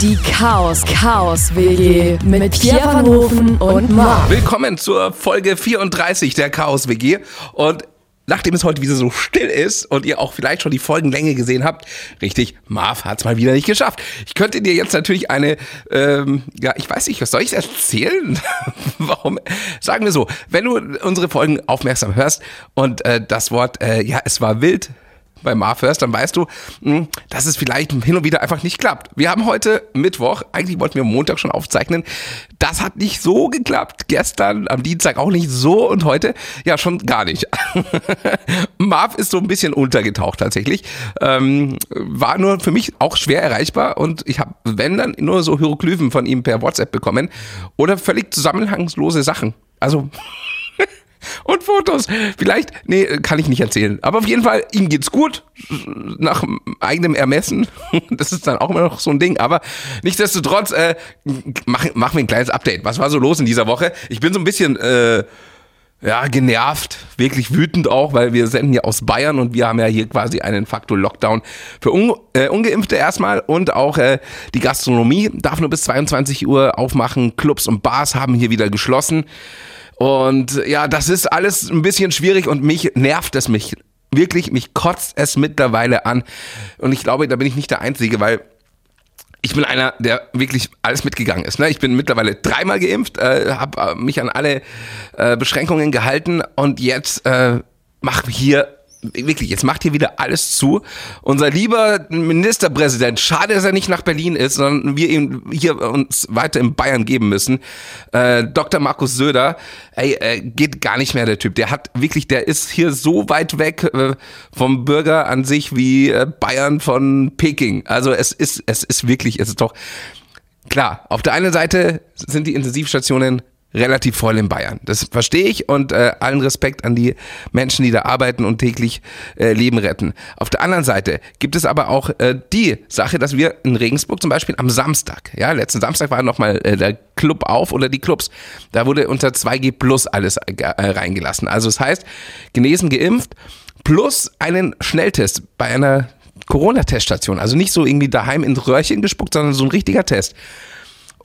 Die Chaos Chaos WG mit Pierre van Hofen und Marc. Willkommen zur Folge 34 der Chaos WG und nachdem es heute wieder so still ist und ihr auch vielleicht schon die Folgenlänge gesehen habt, richtig, Marv hat es mal wieder nicht geschafft. Ich könnte dir jetzt natürlich eine, ähm, ja, ich weiß nicht, was soll ich erzählen? Warum? Sagen wir so, wenn du unsere Folgen aufmerksam hörst und äh, das Wort, äh, ja, es war wild, bei Marv hörst, dann weißt du, hm, dass es vielleicht hin und wieder einfach nicht klappt. Wir haben heute Mittwoch, eigentlich wollten wir Montag schon aufzeichnen. Das hat nicht so geklappt. Gestern, am Dienstag auch nicht so und heute ja schon gar nicht. Marv ist so ein bisschen untergetaucht tatsächlich. Ähm, war nur für mich auch schwer erreichbar und ich habe, wenn dann, nur so Hieroglyphen von ihm per WhatsApp bekommen oder völlig zusammenhangslose Sachen. Also und Fotos. Vielleicht, nee, kann ich nicht erzählen. Aber auf jeden Fall, ihm geht's gut, nach eigenem Ermessen. Das ist dann auch immer noch so ein Ding. Aber nichtsdestotrotz, äh, machen, machen wir ein kleines Update. Was war so los in dieser Woche? Ich bin so ein bisschen, äh, ja, genervt, wirklich wütend auch, weil wir senden ja aus Bayern und wir haben ja hier quasi einen Faktor Lockdown für Un äh, Ungeimpfte erstmal und auch äh, die Gastronomie darf nur bis 22 Uhr aufmachen. Clubs und Bars haben hier wieder geschlossen. Und ja, das ist alles ein bisschen schwierig und mich nervt es mich. Wirklich, mich kotzt es mittlerweile an. Und ich glaube, da bin ich nicht der Einzige, weil ich bin einer, der wirklich alles mitgegangen ist. Ne? Ich bin mittlerweile dreimal geimpft, äh, habe äh, mich an alle äh, Beschränkungen gehalten und jetzt äh, mache hier wirklich, jetzt macht hier wieder alles zu. Unser lieber Ministerpräsident, schade, dass er nicht nach Berlin ist, sondern wir ihm hier uns weiter in Bayern geben müssen. Äh, Dr. Markus Söder, ey, äh, geht gar nicht mehr der Typ. Der hat wirklich, der ist hier so weit weg äh, vom Bürger an sich wie äh, Bayern von Peking. Also es ist, es ist wirklich, es ist doch klar. Auf der einen Seite sind die Intensivstationen relativ voll in Bayern. Das verstehe ich und äh, allen Respekt an die Menschen, die da arbeiten und täglich äh, Leben retten. Auf der anderen Seite gibt es aber auch äh, die Sache, dass wir in Regensburg zum Beispiel am Samstag, ja, letzten Samstag war nochmal äh, der Club auf oder die Clubs, da wurde unter 2G plus alles äh, reingelassen. Also das heißt, genesen, geimpft plus einen Schnelltest bei einer Corona-Teststation. Also nicht so irgendwie daheim ins Röhrchen gespuckt, sondern so ein richtiger Test.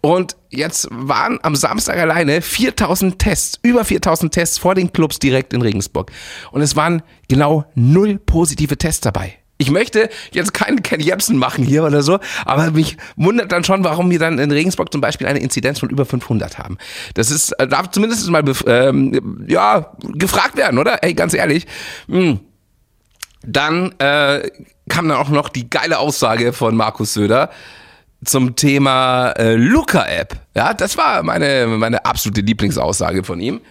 Und jetzt waren am Samstag alleine 4000 Tests, über 4000 Tests vor den Clubs direkt in Regensburg. Und es waren genau null positive Tests dabei. Ich möchte jetzt keinen Ken Jebsen machen hier oder so, aber mich wundert dann schon, warum wir dann in Regensburg zum Beispiel eine Inzidenz von über 500 haben. Das ist, äh, darf zumindest mal, ähm, ja, gefragt werden, oder? Ey, ganz ehrlich. Hm. Dann äh, kam dann auch noch die geile Aussage von Markus Söder zum Thema äh, Luca-App. Ja, das war meine, meine absolute Lieblingsaussage von ihm.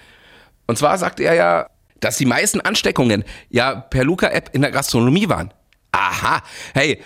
Und zwar sagte er ja, dass die meisten Ansteckungen ja per Luca-App in der Gastronomie waren. Aha, hey,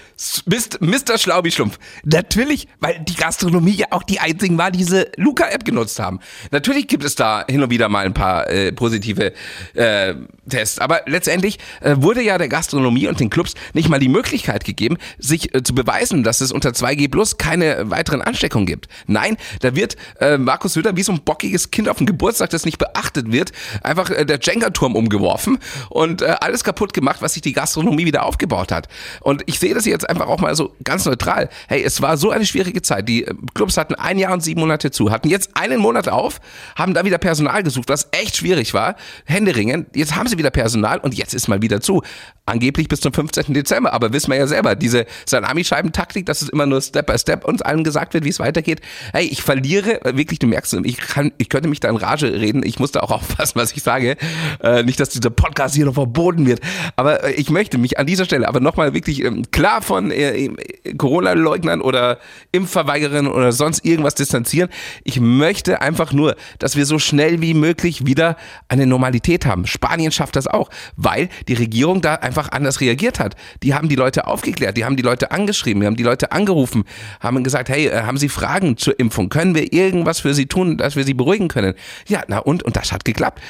Mr. Schlaubi-Schlumpf. Natürlich, weil die Gastronomie ja auch die einzigen war, die diese Luca-App genutzt haben. Natürlich gibt es da hin und wieder mal ein paar äh, positive äh, Tests, aber letztendlich äh, wurde ja der Gastronomie und den Clubs nicht mal die Möglichkeit gegeben, sich äh, zu beweisen, dass es unter 2G Plus keine weiteren Ansteckungen gibt. Nein, da wird äh, Markus Söder wie so ein bockiges Kind auf dem Geburtstag, das nicht beachtet wird, einfach äh, der Jenga-Turm umgeworfen und alles kaputt gemacht, was sich die Gastronomie wieder aufgebaut hat hat. Und ich sehe das jetzt einfach auch mal so ganz neutral. Hey, es war so eine schwierige Zeit. Die äh, Clubs hatten ein Jahr und sieben Monate zu, hatten jetzt einen Monat auf, haben da wieder Personal gesucht, was echt schwierig war. Händeringen, jetzt haben sie wieder Personal und jetzt ist mal wieder zu. Angeblich bis zum 15. Dezember, aber wissen wir ja selber, diese Salamischeibentaktik, dass es immer nur Step by Step uns allen gesagt wird, wie es weitergeht. Hey, ich verliere, äh, wirklich, du merkst, ich kann, ich könnte mich da in Rage reden, ich muss da auch aufpassen, was ich sage. Äh, nicht, dass dieser Podcast hier noch verboten wird. Aber äh, ich möchte mich an dieser Stelle aber nochmal wirklich ähm, klar von äh, Corona-Leugnern oder Impfverweigerern oder sonst irgendwas distanzieren. Ich möchte einfach nur, dass wir so schnell wie möglich wieder eine Normalität haben. Spanien schafft das auch, weil die Regierung da einfach anders reagiert hat. Die haben die Leute aufgeklärt, die haben die Leute angeschrieben, die haben die Leute angerufen, haben gesagt, hey, äh, haben Sie Fragen zur Impfung? Können wir irgendwas für Sie tun, dass wir Sie beruhigen können? Ja, na und? Und das hat geklappt.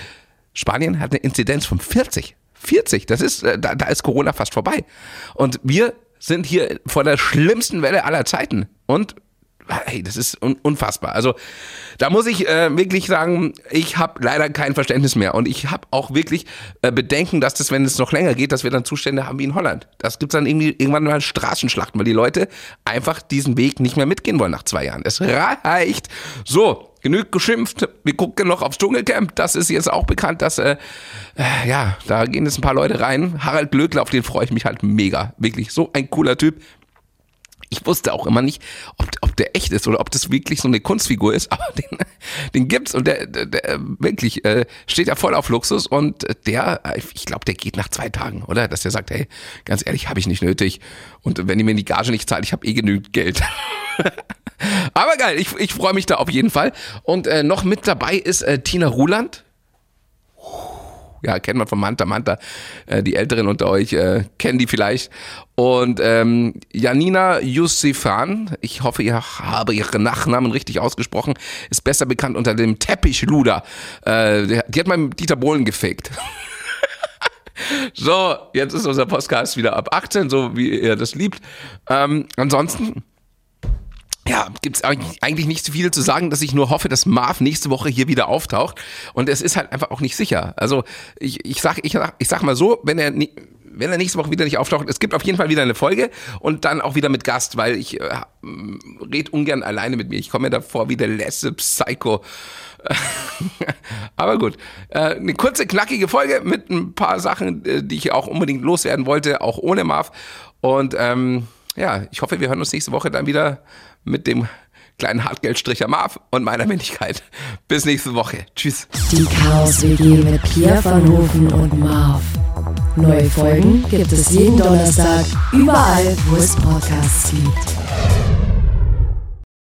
Spanien hat eine Inzidenz von 40. 40, das ist, äh, da, da ist Corona fast vorbei. Und wir sind hier vor der schlimmsten Welle aller Zeiten. Und hey, das ist un unfassbar. Also da muss ich äh, wirklich sagen, ich habe leider kein Verständnis mehr und ich habe auch wirklich äh, Bedenken, dass das, wenn es noch länger geht, dass wir dann Zustände haben wie in Holland. Das gibt's dann irgendwie irgendwann mal Straßenschlachten, weil die Leute einfach diesen Weg nicht mehr mitgehen wollen nach zwei Jahren. Es reicht. So, genug geschimpft. Wir gucken noch aufs Dschungelcamp. Das ist jetzt auch bekannt, dass, äh, äh, ja, da gehen jetzt ein paar Leute rein. Harald Glöckler, auf den freue ich mich halt mega. Wirklich so ein cooler Typ. Ich wusste auch immer nicht, ob, ob der echt ist oder ob das wirklich so eine Kunstfigur ist, aber den, den gibt's und der, der, der wirklich äh, steht ja voll auf Luxus und der, ich glaube, der geht nach zwei Tagen, oder? Dass der sagt, hey, ganz ehrlich, habe ich nicht nötig und wenn ihr mir die Gage nicht zahlt, ich habe eh genügend Geld. aber geil, ich, ich freue mich da auf jeden Fall. Und äh, noch mit dabei ist äh, Tina Ruland ja, kennt man von Manta Manta. Äh, die Älteren unter euch äh, kennen die vielleicht. Und ähm, Janina Yusifan, ich hoffe, ich habe ihren Nachnamen richtig ausgesprochen, ist besser bekannt unter dem Teppichluder. Äh, die hat mal Dieter Bohlen gefaked. so, jetzt ist unser Podcast wieder ab 18, so wie ihr das liebt. Ähm, ansonsten ja, gibt's eigentlich nicht so viel zu sagen, dass ich nur hoffe, dass Marv nächste Woche hier wieder auftaucht. Und es ist halt einfach auch nicht sicher. Also ich, ich sag, ich, ich sag mal so, wenn er wenn er nächste Woche wieder nicht auftaucht, es gibt auf jeden Fall wieder eine Folge und dann auch wieder mit Gast, weil ich äh, red ungern alleine mit mir. Ich komme mir davor wie der letzte Psycho. Aber gut, äh, eine kurze, knackige Folge mit ein paar Sachen, äh, die ich auch unbedingt loswerden wollte, auch ohne Marv. Und ähm, ja, ich hoffe, wir hören uns nächste Woche dann wieder mit dem kleinen Hartgeldstricher Marv und meiner Männlichkeit. Bis nächste Woche. Tschüss. Die Chaos WG mit Pierre van Hofen und Marv. Neue Folgen gibt es jeden Donnerstag, überall, wo es Podcasts gibt.